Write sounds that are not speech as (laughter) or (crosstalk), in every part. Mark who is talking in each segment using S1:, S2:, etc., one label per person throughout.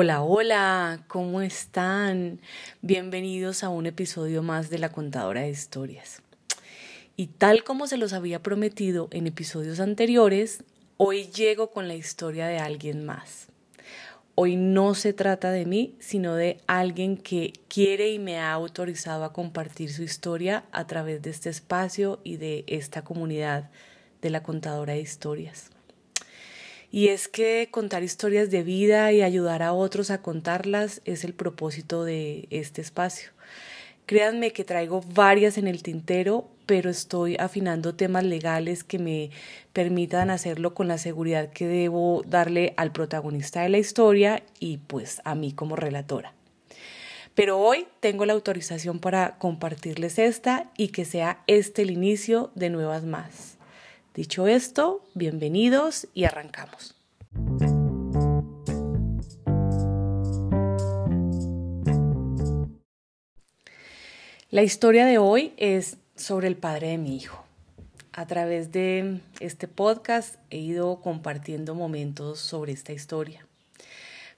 S1: Hola, hola, ¿cómo están? Bienvenidos a un episodio más de La Contadora de Historias. Y tal como se los había prometido en episodios anteriores, hoy llego con la historia de alguien más. Hoy no se trata de mí, sino de alguien que quiere y me ha autorizado a compartir su historia a través de este espacio y de esta comunidad de la contadora de historias. Y es que contar historias de vida y ayudar a otros a contarlas es el propósito de este espacio. Créanme que traigo varias en el tintero, pero estoy afinando temas legales que me permitan hacerlo con la seguridad que debo darle al protagonista de la historia y pues a mí como relatora. Pero hoy tengo la autorización para compartirles esta y que sea este el inicio de nuevas más. Dicho esto, bienvenidos y arrancamos. La historia de hoy es sobre el padre de mi hijo. A través de este podcast he ido compartiendo momentos sobre esta historia.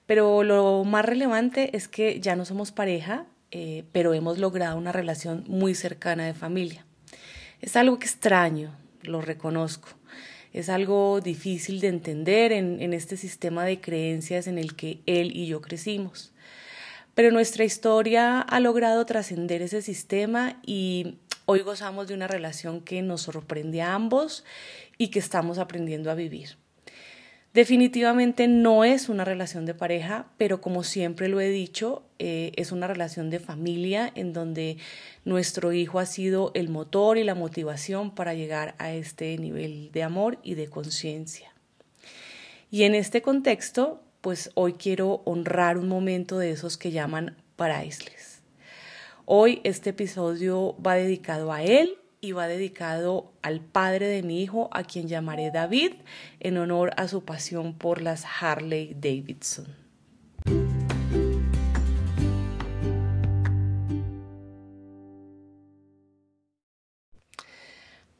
S1: Pero lo más relevante es que ya no somos pareja, eh, pero hemos logrado una relación muy cercana de familia. Es algo extraño, lo reconozco. Es algo difícil de entender en, este sistema de creencias en el que él y yo crecimos. Pero nuestra historia ha logrado trascender ese sistema y hoy gozamos de una relación que nos sorprende a ambos y que estamos aprendiendo a vivir. Definitivamente no es una relación de pareja, pero como siempre lo he dicho, eh, es una relación de familia en donde nuestro hijo ha sido el motor y la motivación para llegar a este nivel de amor y de conciencia. Y en este contexto, pues hoy quiero honrar un momento de esos que llaman priceless. Hoy este episodio va dedicado a él y va dedicado al padre de mi hijo, a quien llamaré David, en honor a su pasión por las Harley Davidson.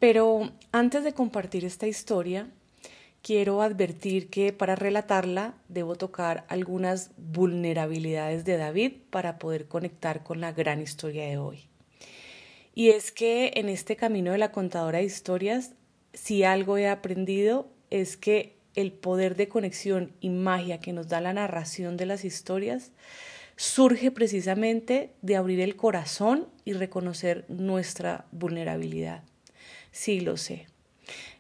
S1: Pero antes de compartir esta historia, quiero advertir que para relatarla debo tocar algunas vulnerabilidades de David para poder conectar con la gran historia de hoy. Y es que en este camino de la contadora de historias, si algo he aprendido es que el poder de conexión y magia que nos da la narración de las historias surge precisamente de abrir el corazón y reconocer nuestra vulnerabilidad. Sí, lo sé.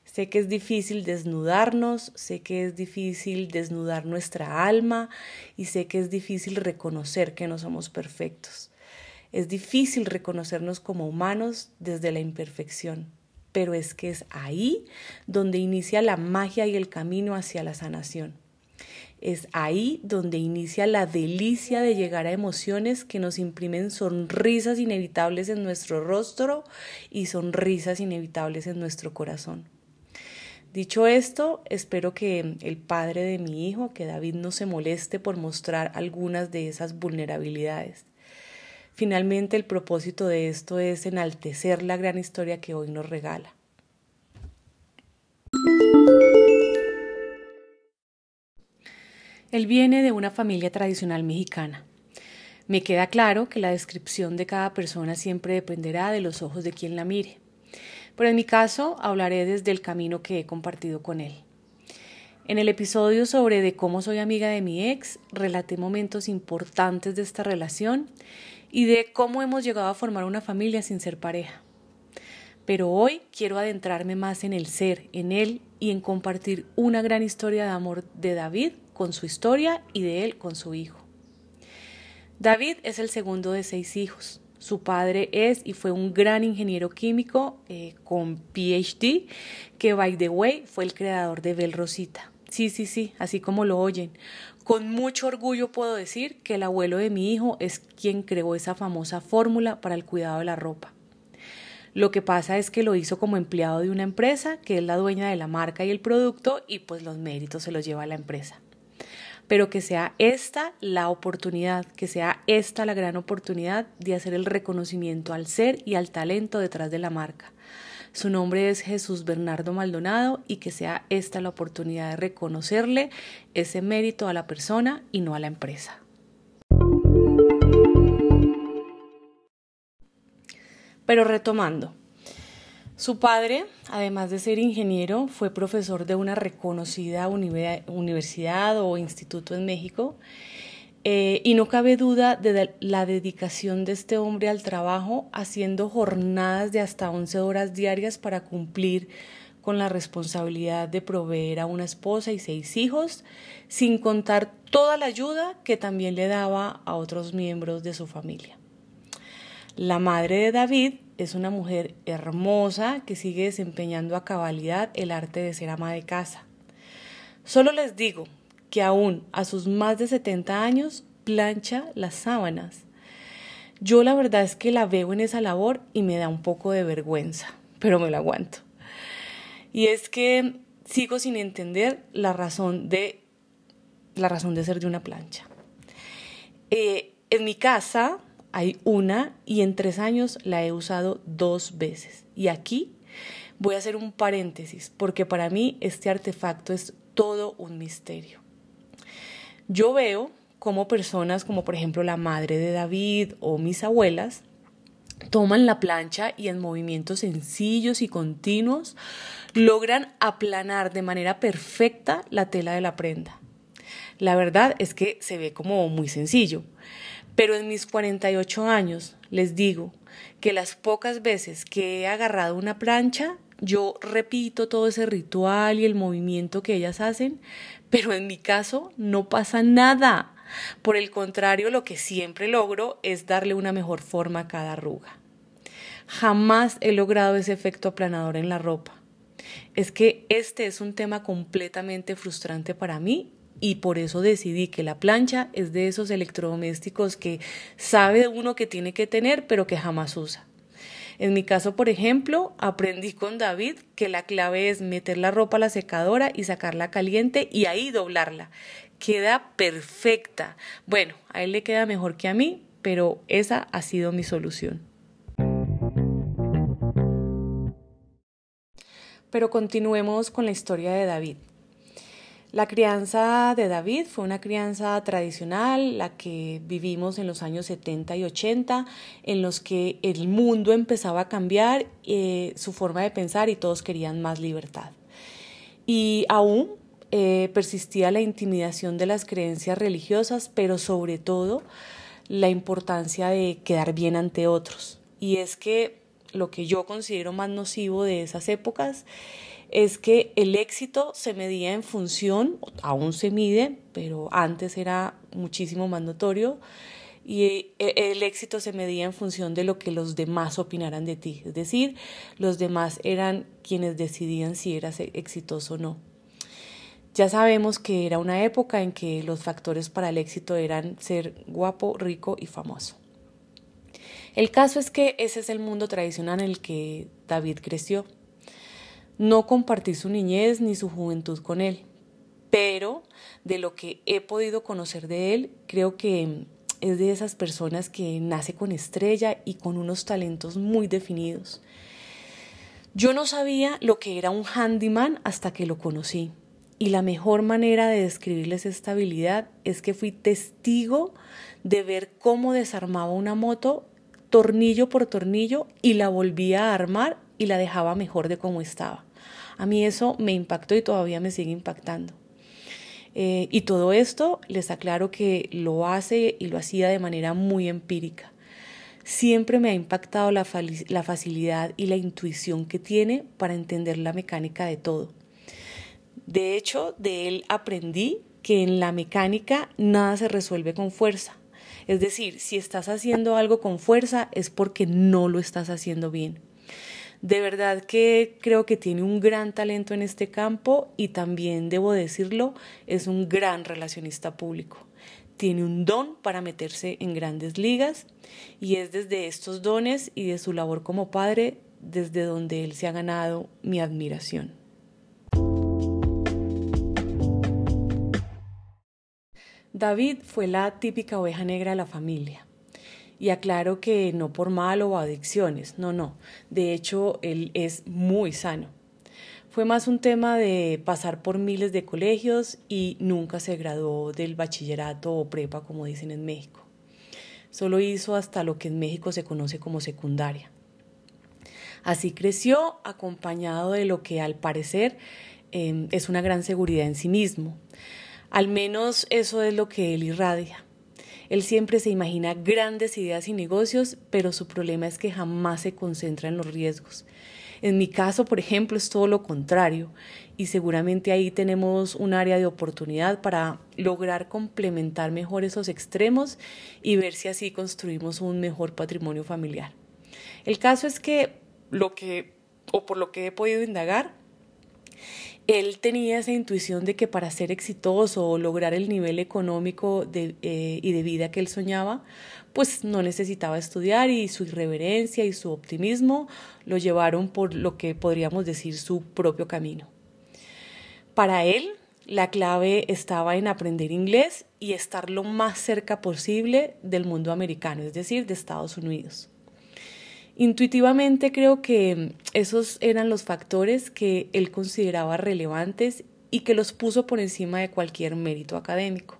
S1: Sé que es difícil desnudarnos, sé que es difícil desnudar nuestra alma y sé que es difícil reconocer que no somos perfectos. Es difícil reconocernos como humanos desde la imperfección, pero es que es ahí donde inicia la magia y el camino hacia la sanación. Es ahí donde inicia la delicia de llegar a emociones que nos imprimen sonrisas inevitables en nuestro rostro y sonrisas inevitables en nuestro corazón. Dicho esto, espero que el padre de mi hijo, que David, no se moleste por mostrar algunas de esas vulnerabilidades. Finalmente el propósito de esto es enaltecer la gran historia que hoy nos regala. Él viene de una familia tradicional mexicana. Me queda claro que la descripción de cada persona siempre dependerá de los ojos de quien la mire. Pero en mi caso hablaré desde el camino que he compartido con él. En el episodio sobre de cómo soy amiga de mi ex, relaté momentos importantes de esta relación y de cómo hemos llegado a formar una familia sin ser pareja. Pero hoy quiero adentrarme más en el ser, en él y en compartir una gran historia de amor de David con su historia y de él con su hijo. David es el segundo de seis hijos. Su padre es y fue un gran ingeniero químico eh, con PhD, que by the way fue el creador de Bel Rosita. Sí, sí, sí, así como lo oyen. Con mucho orgullo puedo decir que el abuelo de mi hijo es quien creó esa famosa fórmula para el cuidado de la ropa. Lo que pasa es que lo hizo como empleado de una empresa, que es la dueña de la marca y el producto, y pues los méritos se los lleva a la empresa. Pero que sea esta la oportunidad, que sea esta la gran oportunidad de hacer el reconocimiento al ser y al talento detrás de la marca. Su nombre es Jesús Bernardo Maldonado y que sea esta la oportunidad de reconocerle ese mérito a la persona y no a la empresa. Pero retomando, su padre, además de ser ingeniero, fue profesor de una reconocida universidad o instituto en México eh, y no cabe duda de la dedicación de este hombre al trabajo, haciendo jornadas de hasta 11 horas diarias para cumplir con la responsabilidad de proveer a una esposa y seis hijos, sin contar toda la ayuda que también le daba a otros miembros de su familia. La madre de David es una mujer hermosa que sigue desempeñando a cabalidad el arte de ser ama de casa. Solo les digo que aún a sus más de 70 años plancha las sábanas. Yo la verdad es que la veo en esa labor y me da un poco de vergüenza, pero me la aguanto. Y es que sigo sin entender la razón de la razón de ser de una plancha. Eh, en mi casa hay una y en tres años la he usado dos veces. Y aquí voy a hacer un paréntesis porque para mí este artefacto es todo un misterio. Yo veo cómo personas como por ejemplo la madre de David o mis abuelas toman la plancha y en movimientos sencillos y continuos logran aplanar de manera perfecta la tela de la prenda. La verdad es que se ve como muy sencillo, pero en mis 48 años les digo que las pocas veces que he agarrado una plancha, yo repito todo ese ritual y el movimiento que ellas hacen, pero en mi caso no pasa nada. Por el contrario, lo que siempre logro es darle una mejor forma a cada arruga. Jamás he logrado ese efecto aplanador en la ropa. Es que este es un tema completamente frustrante para mí y por eso decidí que la plancha es de esos electrodomésticos que sabe uno que tiene que tener pero que jamás usa. En mi caso, por ejemplo, aprendí con David que la clave es meter la ropa a la secadora y sacarla caliente y ahí doblarla. Queda perfecta. Bueno, a él le queda mejor que a mí, pero esa ha sido mi solución. Pero continuemos con la historia de David. La crianza de David fue una crianza tradicional, la que vivimos en los años 70 y 80, en los que el mundo empezaba a cambiar eh, su forma de pensar y todos querían más libertad. Y aún eh, persistía la intimidación de las creencias religiosas, pero sobre todo la importancia de quedar bien ante otros. Y es que lo que yo considero más nocivo de esas épocas es que el éxito se medía en función, aún se mide, pero antes era muchísimo más notorio, y eh, el éxito se medía en función de lo que los demás opinaran de ti, es decir, los demás eran quienes decidían si eras e-, exitoso o no. Ya sabemos que era una época en que los factores para el éxito eran ser guapo, rico y famoso. El caso es que ese es el mundo tradicional en el que David creció. No compartí su niñez ni su juventud con él, pero de lo que he podido conocer de él, creo que es de esas personas que nace con estrella y con unos talentos muy definidos. Yo no sabía lo que era un handyman hasta que lo conocí. Y la mejor manera de describirles esta habilidad es que fui testigo de ver cómo desarmaba una moto tornillo por tornillo y la volvía a armar y la dejaba mejor de como estaba. A mí eso me impactó y todavía me sigue impactando. Eh, y todo esto les aclaro que lo hace y lo hacía de manera muy empírica. Siempre me ha impactado la, la facilidad y la intuición que tiene para entender la mecánica de todo. De hecho, de él aprendí que en la mecánica nada se resuelve con fuerza. Es decir, si estás haciendo algo con fuerza es porque no lo estás haciendo bien. De verdad que creo que tiene un gran talento en este campo y también, debo decirlo, es un gran relacionista público. Tiene un don para meterse en grandes ligas y es desde estos dones y de su labor como padre desde donde él se ha ganado mi admiración. David fue la típica oveja negra de la familia Y aclaro que no por mal o adicciones, no, no. De hecho, él es muy sano. Fue más un tema de pasar por miles de colegios y nunca se graduó del bachillerato o prepa, como dicen en México. Solo hizo hasta lo que en México se conoce como secundaria. Así creció acompañado de lo que al parecer em, es una gran seguridad en sí mismo. Al menos eso es lo que él irradia. Él siempre se imagina grandes ideas y negocios, pero su problema es que jamás se concentra en los riesgos. En mi caso, por ejemplo, es todo lo contrario y seguramente ahí tenemos un área de oportunidad para lograr complementar mejor esos extremos y ver si así construimos un mejor patrimonio familiar. El caso es que lo que, o por lo que he podido indagar, él tenía esa intuición de que para ser exitoso o lograr el nivel económico eh, y de vida que él soñaba, pues no necesitaba estudiar y su irreverencia y su optimismo lo llevaron por lo que podríamos decir su propio camino. Para él, la clave estaba en aprender inglés y estar lo más cerca posible del mundo americano, es decir, de Estados Unidos. Intuitivamente creo que esos eran los factores que él consideraba relevantes y que los puso por encima de cualquier mérito académico.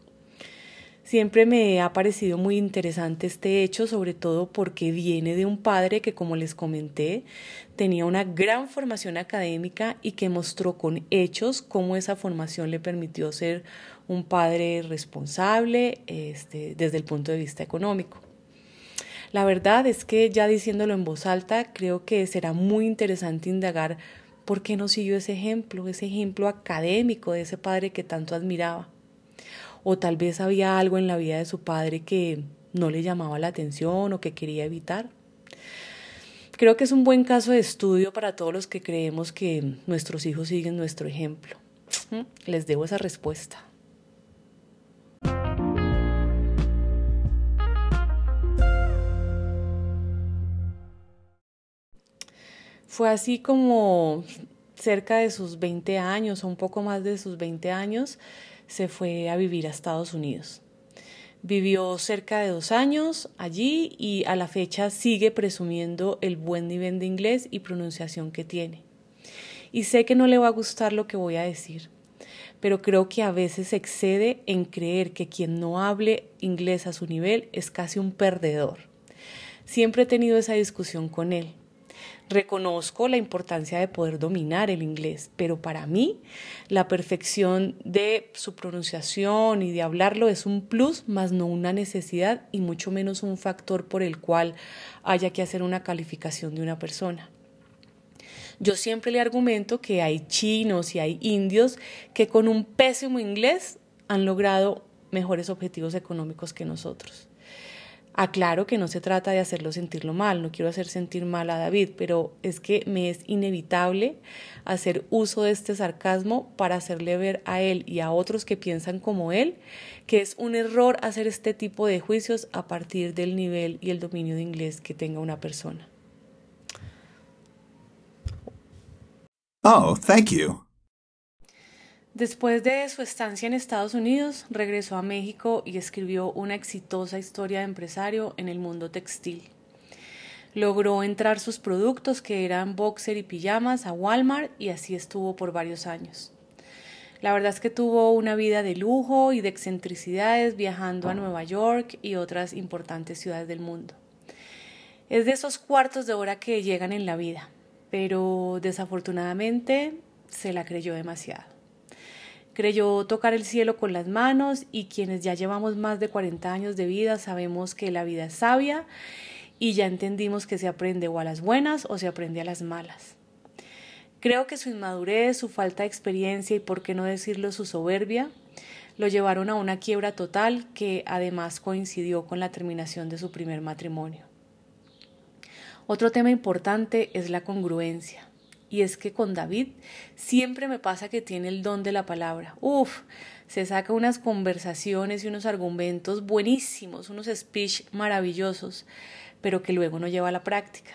S1: Siempre me ha parecido muy interesante este hecho, sobre todo porque viene de un padre que, como les comenté, tenía una gran formación académica y que mostró con hechos cómo esa formación le permitió ser un padre responsable este, desde el punto de vista económico. La verdad es que ya diciéndolo en voz alta, creo que será muy interesante indagar por qué no siguió ese ejemplo, ese ejemplo académico de ese padre que tanto admiraba. O tal vez había algo en la vida de su padre que no le llamaba la atención o que quería evitar. Creo que es un buen caso de estudio para todos los que creemos que nuestros hijos siguen nuestro ejemplo. Les debo esa respuesta. Fue así como cerca de sus 20 años o un poco más de sus 20 años se fue a vivir a Estados Unidos. Vivió cerca de dos años allí y a la fecha sigue presumiendo el buen nivel de inglés y pronunciación que tiene. Y sé que no le va a gustar lo que voy a decir, pero creo que a veces excede en creer que quien no hable inglés a su nivel es casi un perdedor. Siempre he tenido esa discusión con él Reconozco la importancia de poder dominar el inglés, pero para mí la perfección de su pronunciación y de hablarlo es un plus, más no una necesidad y mucho menos un factor por el cual haya que hacer una calificación de una persona. Yo siempre le argumento que hay chinos y hay indios que con un pésimo inglés han logrado mejores objetivos económicos que nosotros. Aclaro que no se trata de hacerlo sentirlo mal, no quiero hacer sentir mal a David, pero es que me es inevitable hacer uso de este sarcasmo para hacerle ver a él y a otros que piensan como él que es un error hacer este tipo de juicios a partir del nivel y el dominio de inglés que tenga una persona.
S2: Oh, thank you.
S1: Después de su estancia en Estados Unidos, regresó a México y escribió una exitosa historia de empresario en el mundo textil. Logró entrar sus productos, que eran boxer y pijamas, a Walmart y así estuvo por varios años. La verdad es que tuvo una vida de lujo y de excentricidades viajando a Nueva York y otras importantes ciudades del mundo. Es de esos cuartos de hora que llegan en la vida, pero desafortunadamente se la creyó demasiado. Creyó tocar el cielo con las manos y quienes ya llevamos más de 40 años de vida sabemos que la vida es sabia y ya entendimos que se aprende o a las buenas o se aprende a las malas. Creo que su inmadurez, su falta de experiencia y por qué no decirlo su soberbia lo llevaron a una quiebra total que además coincidió con la terminación de su primer matrimonio. Otro tema importante es la congruencia. Y es que con David siempre me pasa que tiene el don de la palabra. Uf, se saca unas conversaciones y unos argumentos buenísimos, unos speech maravillosos, pero que luego no lleva a la práctica.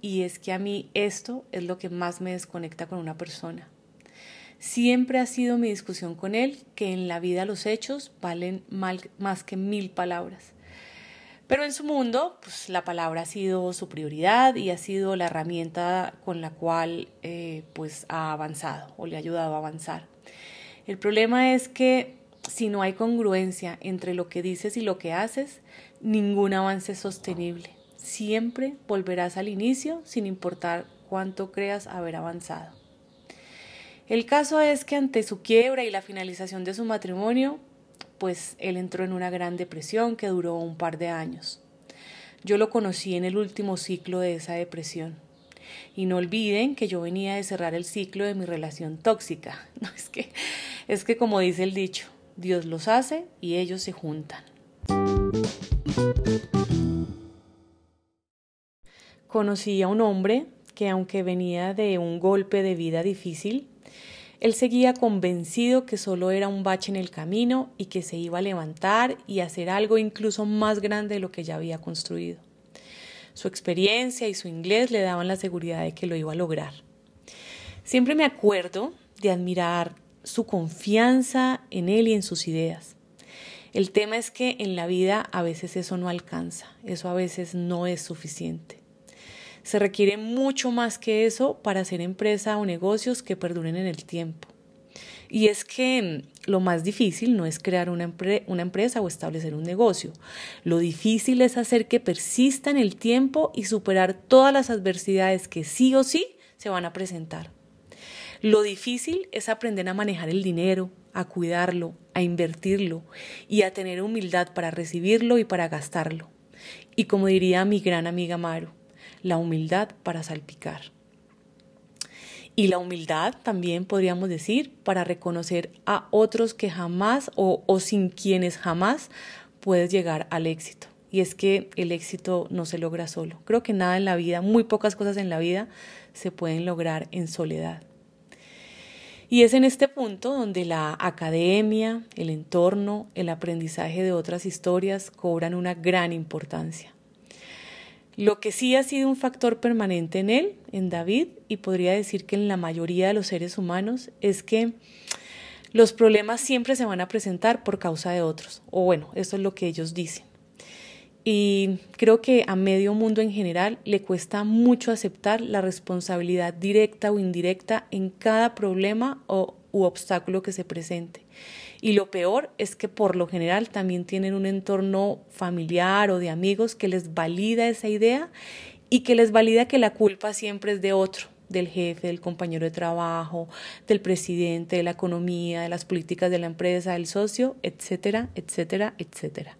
S1: Y es que a mí esto es lo que más me desconecta con una persona. Siempre ha sido mi discusión con él que en la vida los hechos valen más que mil palabras. Pero en su mundo, pues la palabra ha sido su prioridad y ha sido la herramienta con la cual eh, pues ha avanzado o le ha ayudado a avanzar. El problema es que si no hay congruencia entre lo que dices y lo que haces, ningún avance es sostenible. Siempre volverás al inicio sin importar cuánto creas haber avanzado. El caso es que ante su quiebra y la finalización de su matrimonio, pues él entró en una gran depresión que duró un par de años. Yo lo conocí en el último ciclo de esa depresión. Y no olviden que yo venía de cerrar el ciclo de mi relación tóxica. (laughs) No es que es que como dice el dicho, Dios los hace y ellos se juntan. Conocí a un hombre que aunque venía de un golpe de vida difícil, él seguía convencido que solo era un bache en el camino y que se iba a levantar y hacer algo incluso más grande de lo que ya había construido. Su experiencia y su inglés le daban la seguridad de que lo iba a lograr. Siempre me acuerdo de admirar su confianza en él y en sus ideas. El tema es que en la vida a veces eso no alcanza, eso a veces no es suficiente. Se requiere mucho más que eso para hacer empresa o negocios que perduren en el tiempo. Y es que mm, lo más difícil no es crear una, empresa o establecer un negocio. Lo difícil es hacer que persista en el tiempo y superar todas las adversidades que sí o sí se van a presentar. Lo difícil es aprender a manejar el dinero, a cuidarlo, a invertirlo y a tener humildad para recibirlo y para gastarlo. Y como diría mi gran amiga Maru, la humildad para salpicar. Y la humildad también podríamos decir para reconocer a otros que jamás o, sin quienes jamás puedes llegar al éxito. Y es que el éxito no se logra solo. Creo que nada en la vida, muy pocas cosas en la vida se pueden lograr en soledad. Y es en este punto donde la academia, el entorno, el aprendizaje de otras historias cobran una gran importancia. Lo que sí ha sido un factor permanente en él, en David, y podría decir que en la mayoría de los seres humanos, es que los problemas siempre se van a presentar por causa de otros, o bueno, eso es lo que ellos dicen. Y creo que a medio mundo en general le cuesta mucho aceptar la responsabilidad directa o indirecta en cada problema o, u obstáculo que se presente. Y lo peor es que por lo general también tienen un entorno familiar o de amigos que les valida esa idea y que les valida que la culpa siempre es de otro, del jefe, del compañero de trabajo, del presidente, de la economía, de las políticas de la empresa, del socio, etcétera, etcétera, etcétera.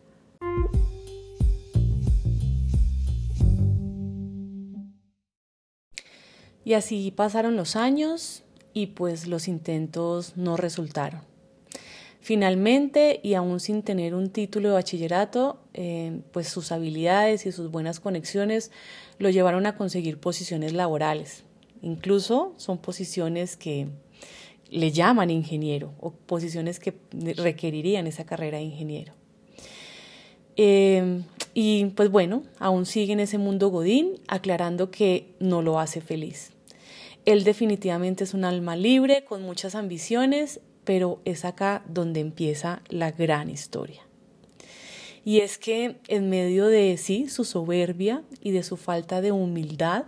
S1: Y así pasaron los años y pues los intentos no resultaron. Finalmente, y aún sin tener un título de bachillerato, eh, pues sus habilidades y sus buenas conexiones lo llevaron a conseguir posiciones laborales. Incluso son posiciones que le llaman ingeniero o posiciones que requerirían esa carrera de ingeniero. Eh, y pues bueno, aún sigue en ese mundo Godín, aclarando que no lo hace feliz. Él definitivamente es un alma libre, con muchas ambiciones pero es acá donde empieza la gran historia. Y es que en medio de sí, su soberbia y de su falta de humildad,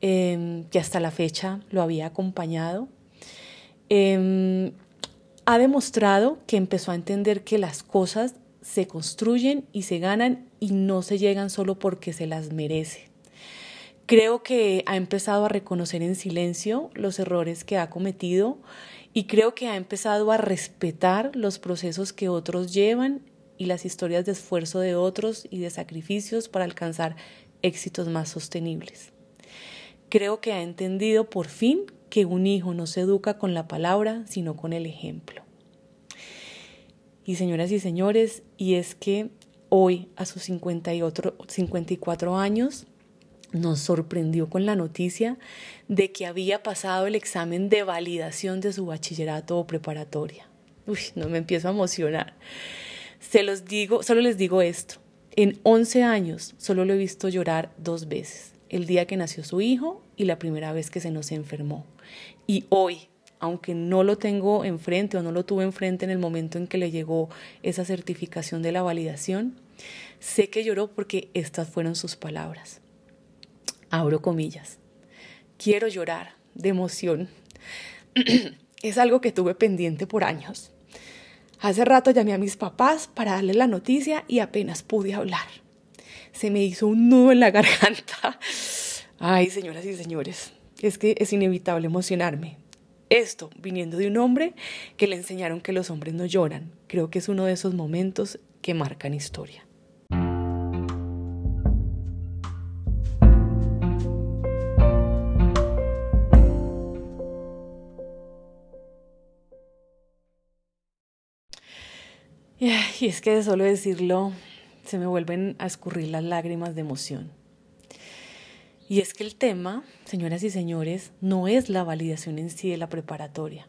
S1: em, que hasta la fecha lo había acompañado, em, ha demostrado que empezó a entender que las cosas se construyen y se ganan y no se llegan solo porque se las merece. Creo que ha empezado a reconocer en silencio los errores que ha cometido y creo que ha empezado a respetar los procesos que otros llevan y las historias de esfuerzo de otros y de sacrificios para alcanzar éxitos más sostenibles. Creo que ha entendido por fin que un hijo no se educa con la palabra, sino con el ejemplo. Y señoras y señores, y es que hoy, a sus 54 años, nos sorprendió con la noticia de que había pasado el examen de validación de su bachillerato o preparatoria. Uy, no me empiezo a emocionar. Se los digo, solo les digo esto. En 11 años solo lo he visto llorar dos veces. El día que nació su hijo y la primera vez que se nos enfermó. Y hoy, aunque no lo tengo enfrente o no lo tuve enfrente en el momento en que le llegó esa certificación de la validación, Sé que lloró porque estas fueron sus palabras. Abro comillas. Quiero llorar de emoción. (clears throat) es algo que tuve pendiente por años. Hace rato llamé a mis papás para darles la noticia y apenas pude hablar. Se me hizo un nudo en la (laughs) garganta. Ay, señoras y señores, es que es inevitable emocionarme. Esto viniendo de un hombre que le enseñaron que los hombres no lloran. Creo que es uno de esos momentos que marcan historia. Y es que de solo decirlo se me vuelven a escurrir las lágrimas de emoción. Y es que el tema, señoras y señores, no es la validación en sí de la preparatoria.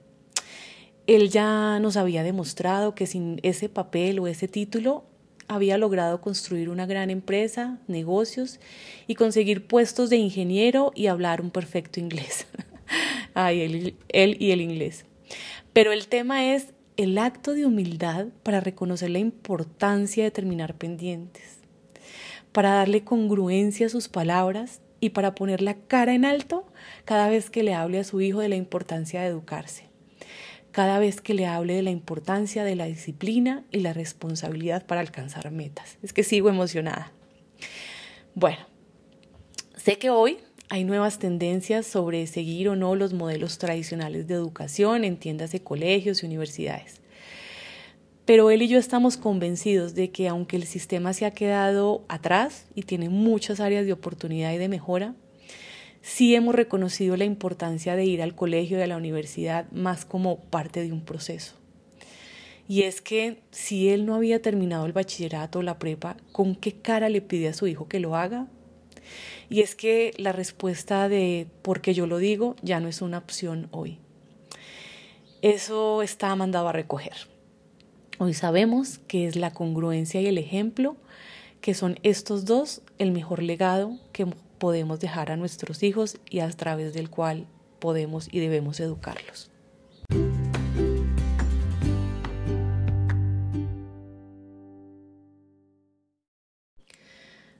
S1: Él ya nos había demostrado que sin ese papel o ese título había logrado construir una gran empresa, negocios y conseguir puestos de ingeniero y hablar un perfecto inglés. (laughs) Ay, él, él y el inglés. Pero el tema es el acto de humildad para reconocer la importancia de terminar pendientes, para darle congruencia a sus palabras y para poner la cara en alto cada vez que le hable a su hijo de la importancia de educarse, cada vez que le hable de la importancia de la disciplina y la responsabilidad para alcanzar metas. Es que sigo emocionada. Bueno, sé que hoy hay nuevas tendencias sobre seguir o no los modelos tradicionales de educación en tiendas de colegios y universidades. Pero él y yo estamos convencidos de que aunque el sistema se ha quedado atrás y tiene muchas áreas de oportunidad y de mejora, sí hemos reconocido la importancia de ir al colegio y a la universidad más como parte de un proceso. Y es que si él no había terminado el bachillerato o la prepa, ¿con qué cara le pide a su hijo que lo haga? Y es que la respuesta de porque yo lo digo ya no es una opción hoy. Eso está mandado a recoger. Hoy sabemos que es la congruencia y el ejemplo, que son estos dos el mejor legado que podemos dejar a nuestros hijos y a través del cual podemos y debemos educarlos.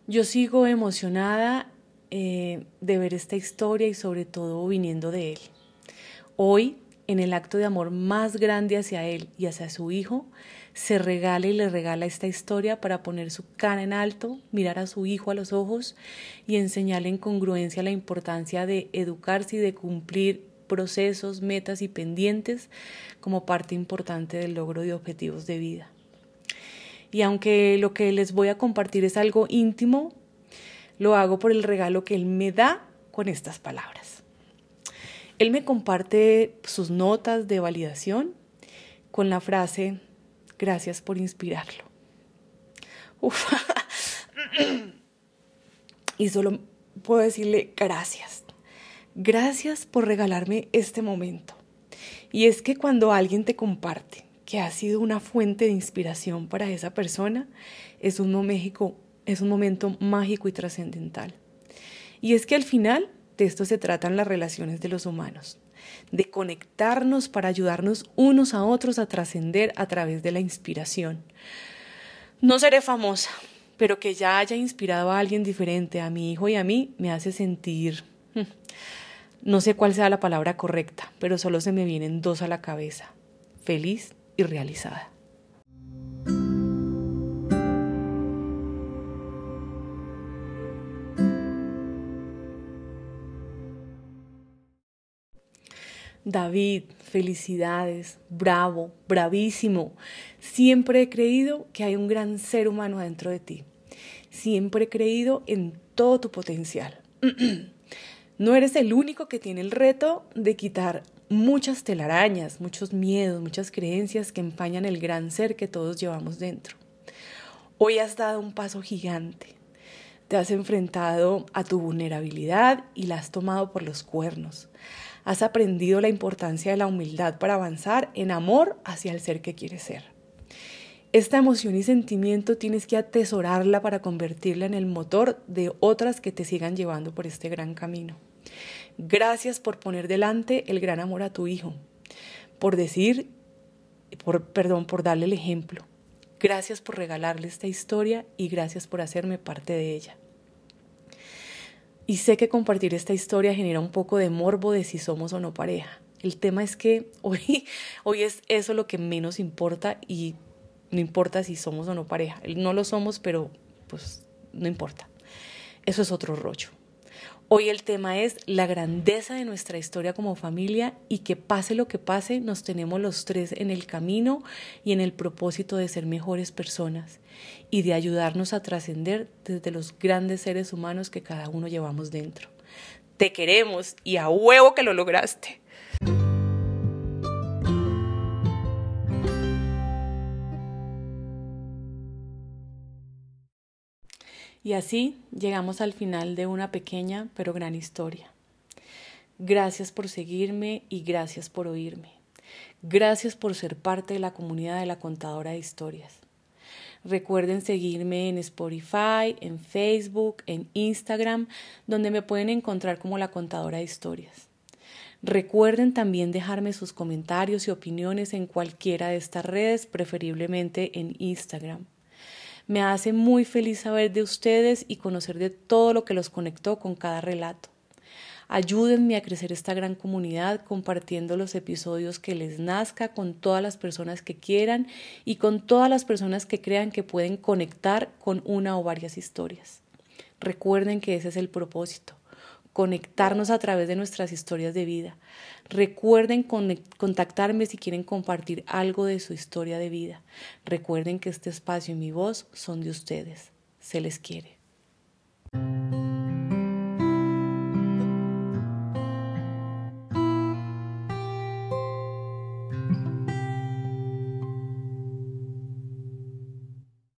S1: Yo sigo emocionada eh, de ver esta historia y sobre todo viniendo de él. Hoy en el acto de amor más grande hacia él y hacia su hijo, se regala y le regala esta historia para poner su cara en alto, mirar a su hijo a los ojos y enseñarle en congruencia la importancia de educarse y de cumplir procesos, metas y pendientes como parte importante del logro de objetivos de vida. Y aunque lo que les voy a compartir es algo íntimo, lo hago por el regalo que él me da con estas palabras. Él me comparte sus notas de validación con la frase, gracias por inspirarlo. Uf. (clears throat) y solo puedo decirle gracias. Gracias por regalarme este momento. Y es que cuando alguien te comparte que ha sido una fuente de inspiración para esa persona, es un, es un momento mágico y trascendental. Y es que al final de esto se tratan las relaciones de los humanos, de conectarnos para ayudarnos unos a otros a trascender a través de la inspiración. No seré famosa, pero que ya haya inspirado a alguien diferente, a mi hijo y a mí, me hace sentir... Hmm, no sé cuál sea la palabra correcta, pero solo se me vienen dos a la cabeza, feliz y realizada. David, felicidades, bravo, bravísimo. Siempre he creído que hay un gran ser humano dentro de ti. Siempre he creído en todo tu potencial. (clears throat) no eres el único que tiene el reto de quitar muchas telarañas, muchos miedos, muchas creencias que empañan el gran ser que todos llevamos dentro. Hoy has dado un paso gigante. Te has enfrentado a tu vulnerabilidad y la has tomado por los cuernos has aprendido la importancia de la humildad para avanzar en amor hacia el ser que quieres ser. Esta emoción y sentimiento tienes que atesorarla para convertirla en el motor de otras que te sigan llevando por este gran camino. Gracias por poner delante el gran amor a tu hijo, por decir, por, perdón, por darle el ejemplo. Gracias por regalarle esta historia y gracias por hacerme parte de ella. Y sé que compartir esta historia genera un poco de morbo de si somos o no pareja. El tema es que (laughs) hoy, hoy es eso lo que menos importa y no importa si somos o no pareja. No lo somos, pero pues no importa. Eso es otro rollo. Hoy el tema es la grandeza de nuestra historia como familia y que pase lo que pase, nos tenemos los tres en el camino y en el propósito de ser mejores personas y de ayudarnos a trascender desde los grandes seres humanos que cada uno llevamos dentro. Te queremos y a huevo que lo lograste. Y así llegamos al final de una pequeña pero gran historia. Gracias por seguirme y gracias por oírme. Gracias por ser parte de la comunidad de la contadora de historias. Recuerden seguirme en Spotify, en Facebook, en Instagram, donde me pueden encontrar como la contadora de historias. Recuerden también dejarme sus comentarios y opiniones en cualquiera de estas redes, preferiblemente en Instagram. Me hace muy feliz saber de ustedes y conocer de todo lo que los conectó con cada relato. Ayúdenme a crecer esta gran comunidad compartiendo los episodios que les nazca con todas las personas que quieran y con todas las personas que crean que pueden conectar con una o varias historias. Recuerden que ese es el propósito, conectarnos a través de nuestras historias de vida. Recuerden contactarme si quieren compartir algo de su historia de vida. Recuerden que este espacio y mi voz son de ustedes. Se les quiere.